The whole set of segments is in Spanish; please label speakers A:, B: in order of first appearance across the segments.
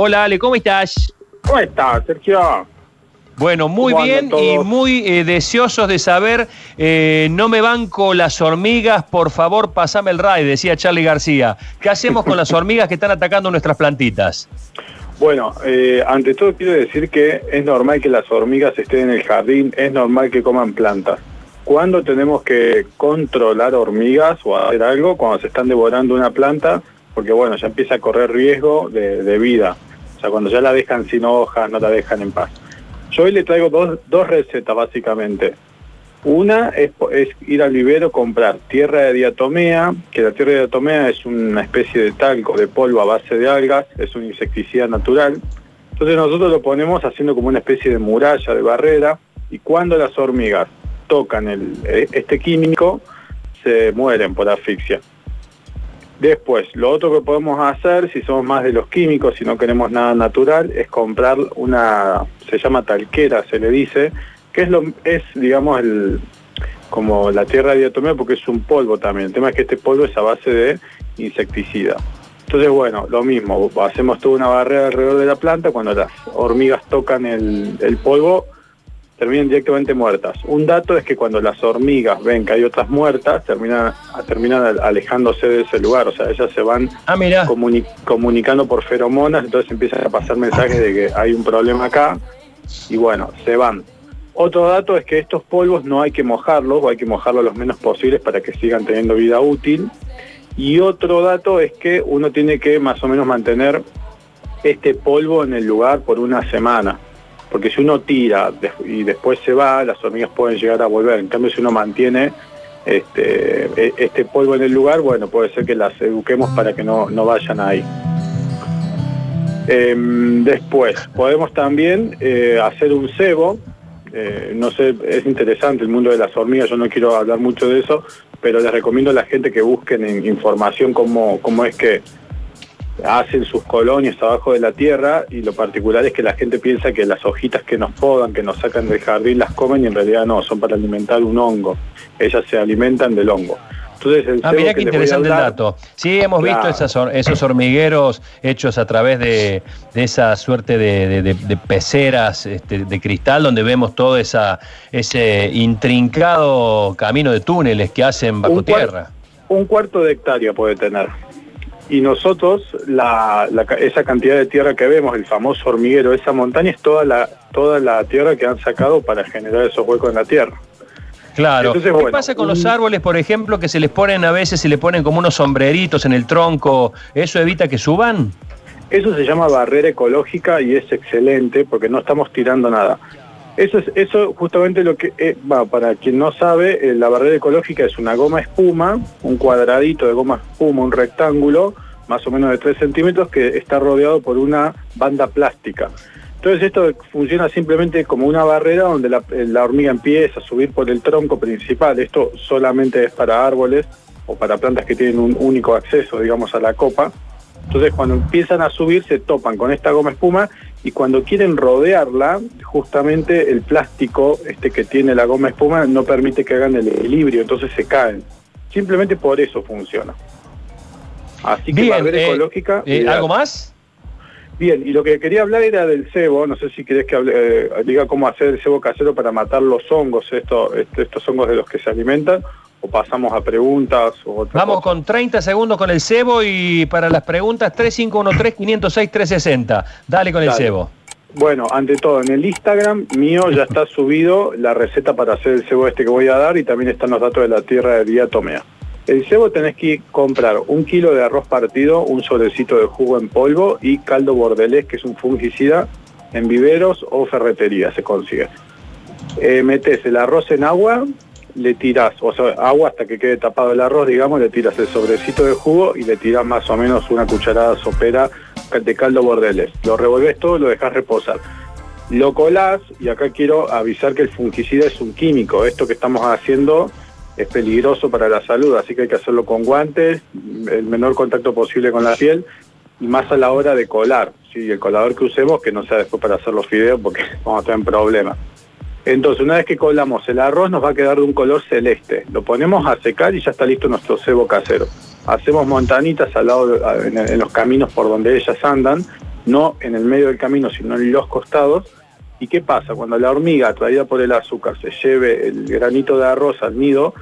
A: Hola Ale, ¿cómo estás?
B: ¿Cómo estás, Sergio?
A: Bueno, muy bien y muy eh, deseosos de saber, eh, no me banco las hormigas, por favor pasame el RAI, decía Charlie García. ¿Qué hacemos con las hormigas que están atacando nuestras plantitas?
B: Bueno, eh, ante todo quiero decir que es normal que las hormigas estén en el jardín, es normal que coman plantas. ¿Cuándo tenemos que controlar hormigas o hacer algo? Cuando se están devorando una planta, porque bueno, ya empieza a correr riesgo de, de vida. O sea, cuando ya la dejan sin hojas, no la dejan en paz. Yo hoy le traigo dos, recetas básicamente. Una es, ir al vivero comprar tierra de diatomea, que la tierra de diatomea es una especie de talco, de polvo a base de algas, es un insecticida natural. Entonces nosotros lo ponemos haciendo como una especie de muralla, de barrera, y cuando las hormigas tocan e, este químico, se mueren por asfixia. Después, lo otro que podemos hacer, si somos más de los químicos, si no queremos nada natural, es comprar una, se llama talquera, se le dice, que es, lo, es digamos, el, como la tierra de diatomea porque es un polvo también. El tema es que este polvo es a base de insecticida. Entonces, bueno, lo mismo, hacemos toda una barrera alrededor de la planta, cuando las hormigas tocan el polvo, terminan directamente muertas. Un dato es que cuando las hormigas ven que hay otras muertas, terminan, terminan alejándose de ese lugar, o sea, ellas se van
A: ah,
B: comunicando por feromonas, entonces empiezan a pasar mensajes de que hay un problema acá y bueno, se van. Otro dato es que estos polvos no hay que mojarlos, o hay que mojarlos lo menos posibles para que sigan teniendo vida útil. Y otro dato es que uno tiene que más o menos mantener este polvo en el lugar por una semana porque si uno tira y después se va, las hormigas pueden llegar a volver. En cambio, si uno mantiene este, e, este polvo en el lugar, bueno, puede ser que las eduquemos para que no, vayan ahí. Em, después, podemos también eh, hacer un cebo. Eh, no sé, es interesante el mundo de las hormigas, yo no quiero hablar mucho de eso, pero les recomiendo a la gente que busquen información cómo, cómo es que hacen sus colonias abajo de la tierra y lo particular es que la gente piensa que las hojitas que nos podan, que nos sacan del jardín, las comen y en realidad no, son para alimentar un hongo. Ellas se alimentan del hongo.
A: Entonces, el ah, mira qué interesante el dato. Sí, hemos visto esos hormigueros hechos a través de, esa suerte de, peceras este, de cristal, donde vemos todo esa, ese intrincado camino de túneles que hacen bajo tierra.
B: Un cuarto de hectárea puede tener y nosotros esa cantidad de tierra que vemos, el famoso hormiguero, esa montaña es toda la, toda la tierra que han sacado para generar esos huecos en la tierra.
A: Claro. ¿Qué pasa con los árboles, por ejemplo, que se les ponen a veces, se le ponen como unos sombreritos en el tronco? ¿Eso evita que suban?
B: Eso se llama barrera ecológica y es excelente porque no estamos tirando nada. Eso es eso justamente lo que, eh, para quien no sabe, eh, la barrera ecológica es una goma espuma, un cuadradito de goma espuma, un rectángulo, más o menos de 3 centímetros, que está rodeado por una banda plástica. Entonces esto funciona simplemente como una barrera donde la, la, hormiga empieza a subir por el tronco principal. Esto solamente es para árboles o para plantas que tienen un único acceso, digamos, a la copa. Entonces cuando empiezan a subir se topan con esta goma espuma y cuando quieren rodearla, justamente el plástico este que tiene la goma espuma no permite que hagan el equilibrio, entonces se caen. Simplemente por eso funciona.
A: Así que Bien, barrera eh, ecológica. Eh, ¿Algo más?
B: Bien, y lo que quería hablar era del cebo, no sé si querés que eh, diga cómo hacer el cebo casero para matar los hongos, estos, estos hongos de los que se alimentan, o pasamos a preguntas o
A: Vamos con 30 segundos con el cebo y para las preguntas 3513-506-360. Dale con el cebo.
B: Bueno, ante todo, en el Instagram mío ya está subido la receta para hacer el cebo este que voy a dar y también están los datos de la tierra de diatomea. El cebo tenés que comprar un kilo de arroz partido, un sobrecito de jugo en polvo y caldo bordelés, que es un fungicida, en viveros o ferretería se consigue. Eh, metes el arroz en agua, le tiras, o sea, agua hasta que quede tapado el arroz, digamos, le tiras el sobrecito de jugo y le tiras más o menos una cucharada sopera de caldo bordeles. Lo revolves todo lo dejas reposar. Lo colás, y acá quiero avisar que el fungicida es un químico. Esto que estamos haciendo es peligroso para la salud, así que hay que hacerlo con guantes, el menor contacto posible con la piel más a la hora de colar. ¿sí? El colador que usemos, que no sea después para hacer los fideos porque vamos a tener problemas. Entonces, una vez que colamos el arroz, nos va a quedar de un color celeste. Lo ponemos a secar y ya está listo nuestro cebo casero. Hacemos montanitas al lado en, los caminos por donde ellas andan no en el medio del camino, sino en los costados. ¿Y qué pasa? Cuando la hormiga, atraída por el azúcar, se lleve el granito de arroz al nido,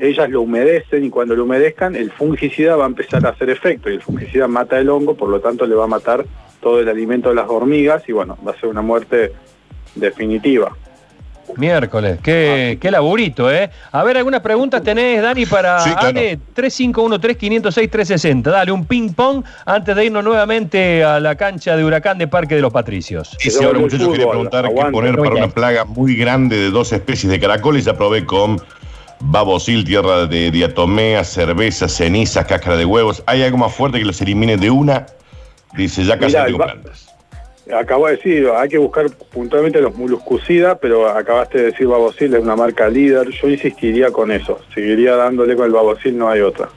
B: ellas lo humedecen y cuando lo humedezcan, el fungicida va a empezar a hacer efecto y el fungicida mata el hongo, por lo tanto le va a matar todo el alimento de las hormigas y bueno, va a ser una muerte definitiva.
A: Miércoles, qué, qué laburito, ¿eh? A ver, ¿algunas preguntas tenés, Dani, para sí, claro. 360 Dale, un ping-pong antes de irnos nuevamente a la cancha de Huracán de Parque de los Patricios.
C: Y si ahora, muchachos, quería preguntar qué poner para una plaga muy grande de dos especies de caracoles. Ya probé con babosil, tierra de diatomea, cerveza, ceniza, cáscara de huevos. ¿Hay algo más fuerte que los elimine de una? Dice, ya casi tengo plantas.
B: Acabo de decir, hay que buscar puntualmente los muluscucida, pero acabaste de decir babosil, es una marca líder. Yo insistiría con eso, seguiría dándole con el babosil, no hay otra.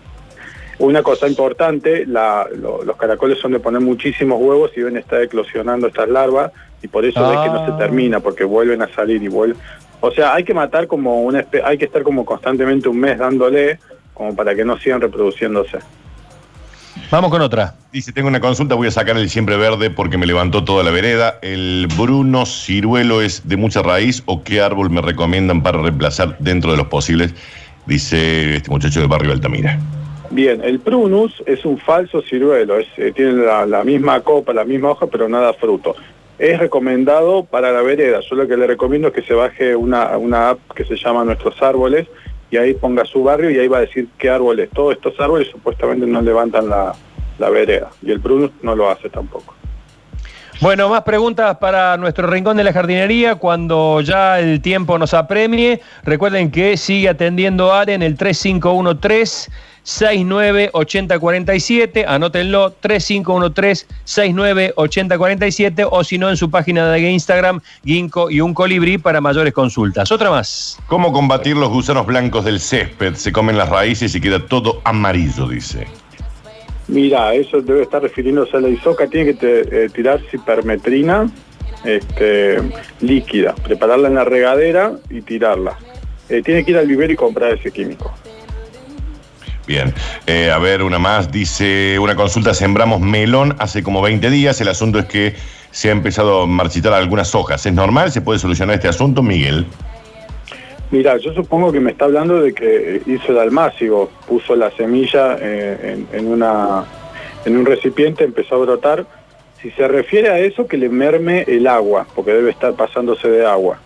B: Una cosa importante, los caracoles son de poner muchísimos huevos y ven está eclosionando estas larvas y por eso es que no se ah. termina, porque vuelven a salir y vuelven. O sea, hay que matar como una hay que estar como constantemente un mes dándole como para que no sigan reproduciéndose.
A: Vamos con otra.
C: Dice, tengo una consulta, voy a sacar el siempre verde porque me levantó toda la vereda. ¿El Bruno ciruelo es de mucha raíz o qué árbol me recomiendan para reemplazar dentro de los posibles? Dice este muchacho de barrio Altamira.
B: Bien, el prunus es un falso ciruelo, eh, tiene la, misma copa, la misma hoja, pero nada fruto. Es recomendado para la vereda, yo lo que le recomiendo es que se baje una, una app que se llama Nuestros Árboles, y ahí ponga su barrio y ahí va a decir qué árboles. Todos estos árboles supuestamente no levantan la, la vereda y el prunus no lo hace tampoco.
A: Bueno, más preguntas para nuestro rincón de la jardinería cuando ya el tiempo nos apremie. Recuerden que sigue atendiendo Ale en el 3513 698047, anótenlo 3513-698047 o si no en su página de Instagram, Ginkgo y un colibrí para mayores consultas. Otra más.
C: ¿Cómo combatir los gusanos blancos del césped? Se comen las raíces y queda todo amarillo, dice.
B: Mira, eso debe estar refiriéndose a la isoca, tiene que eh, tirar cipermetrina este, líquida, prepararla en la regadera y tirarla. Eh, tiene que ir al vivero y comprar ese químico.
C: Bien, eh, a ver, una más. Dice, una consulta, sembramos melón hace como 20 días. El asunto es que se ha empezado a marchitar algunas hojas. ¿Es normal? ¿Se puede solucionar este asunto, Miguel?
B: Mira, yo supongo que me está hablando de que hizo el almácigo, puso la semilla eh, en, una, en un recipiente, empezó a brotar. Si se refiere a eso, que le merme el agua, porque debe estar pasándose de agua.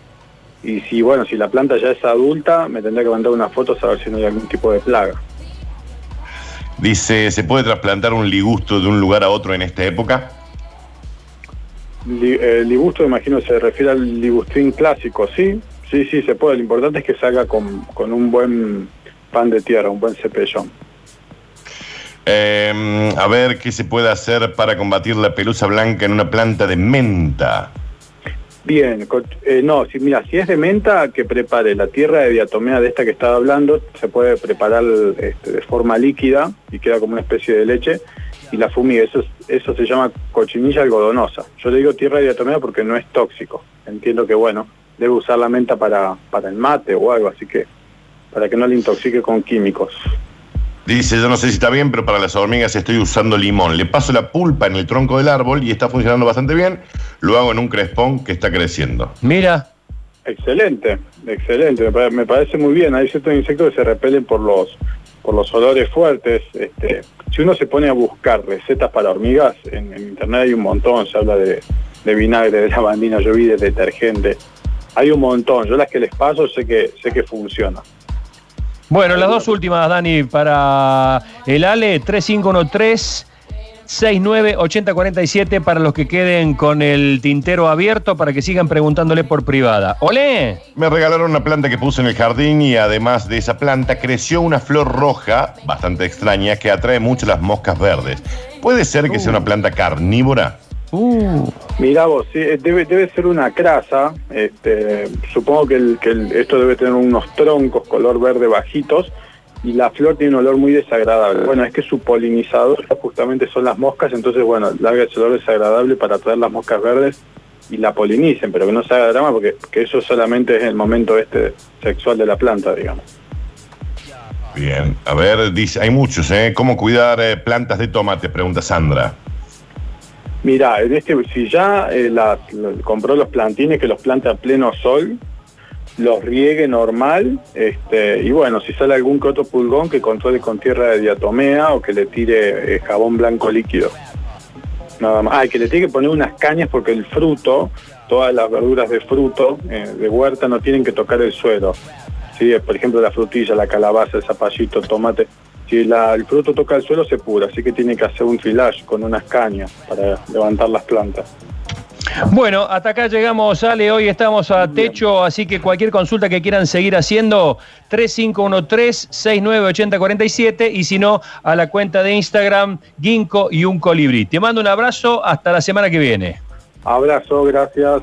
B: Y si, bueno, si la planta ya es adulta, me tendría que mandar unas fotos a ver si no hay algún tipo de plaga.
C: Dice, ¿se puede trasplantar un ligusto de un lugar a otro en esta época?
B: el eh, ligusto, imagino, se refiere al ligustrín clásico, ¿sí? Sí, sí, se puede. Lo importante es que salga con, con un buen pan de tierra, un buen cepellón.
C: Eh, a ver qué se puede hacer para combatir la pelusa blanca en una planta de menta.
B: Bien, eh, no, si, mira, si es de menta, que prepare la tierra de diatomea de esta que estaba hablando, se puede preparar este, de forma líquida y queda como una especie de leche, y la fumiga, eso, eso se llama cochinilla algodonosa. Yo le digo tierra de diatomea porque no es tóxico. Entiendo que, bueno, debe usar la menta para, para el mate o algo, así que para que no le intoxique con químicos.
C: Dice, yo no sé si está bien, pero para las hormigas estoy usando limón. Le paso la pulpa en el tronco del árbol y está funcionando bastante bien. Lo hago en un crespón que está creciendo.
A: Mira.
B: Excelente, excelente. Me parece muy bien. Hay ciertos insectos que se repelen por los, por los olores fuertes. Este, si uno se pone a buscar recetas para hormigas, en, internet hay un montón. Se habla de, de vinagre, de lavandina, yo vi de detergente. Hay un montón. Yo las que les paso sé que, sé que funciona.
A: Bueno, las dos últimas, Dani, para el Ale, 3513. 698047 para los que queden con el tintero abierto para que sigan preguntándole por privada. ¡Olé!
C: Me regalaron una planta que puse en el jardín y además de esa planta creció una flor roja bastante extraña que atrae mucho las moscas verdes. ¿Puede ser que sea una planta carnívora?
B: Uh. Mira vos, eh, debe, debe ser una crasa, este, supongo que, esto debe tener unos troncos color verde bajitos y la flor tiene un olor muy desagradable. Bueno, es que su polinizador justamente son las moscas, entonces bueno, larga ese olor desagradable para atraer las moscas verdes y la polinicen, pero que no se haga drama porque que eso solamente es el momento este sexual de la planta, digamos.
C: Bien, a ver, dice, hay muchos, ¿eh? ¿Cómo cuidar eh, plantas de tomate? Pregunta Sandra.
B: Mira, en este, si ya eh, compró los plantines que los planta a pleno sol, los riegue normal, este, y bueno, si sale algún otro pulgón que controle con tierra de diatomea o que le tire eh, jabón blanco líquido. Nada más. Ah, que le tiene que poner unas cañas porque el fruto, todas las verduras de fruto, eh, de huerta, no tienen que tocar el suelo. ¿Sí? Por ejemplo, la frutilla, la calabaza, el zapallito, tomate. Si el fruto toca el suelo, se pura, así que tiene que hacer un filage con unas cañas para levantar las plantas.
A: Bueno, hasta acá llegamos, Ale. Hoy estamos a techo, así que cualquier consulta que quieran seguir haciendo, 3513-698047 y si no, a la cuenta de Instagram, Ginkgo y un colibrí. Te mando un abrazo, hasta la semana que viene.
B: Abrazo, gracias.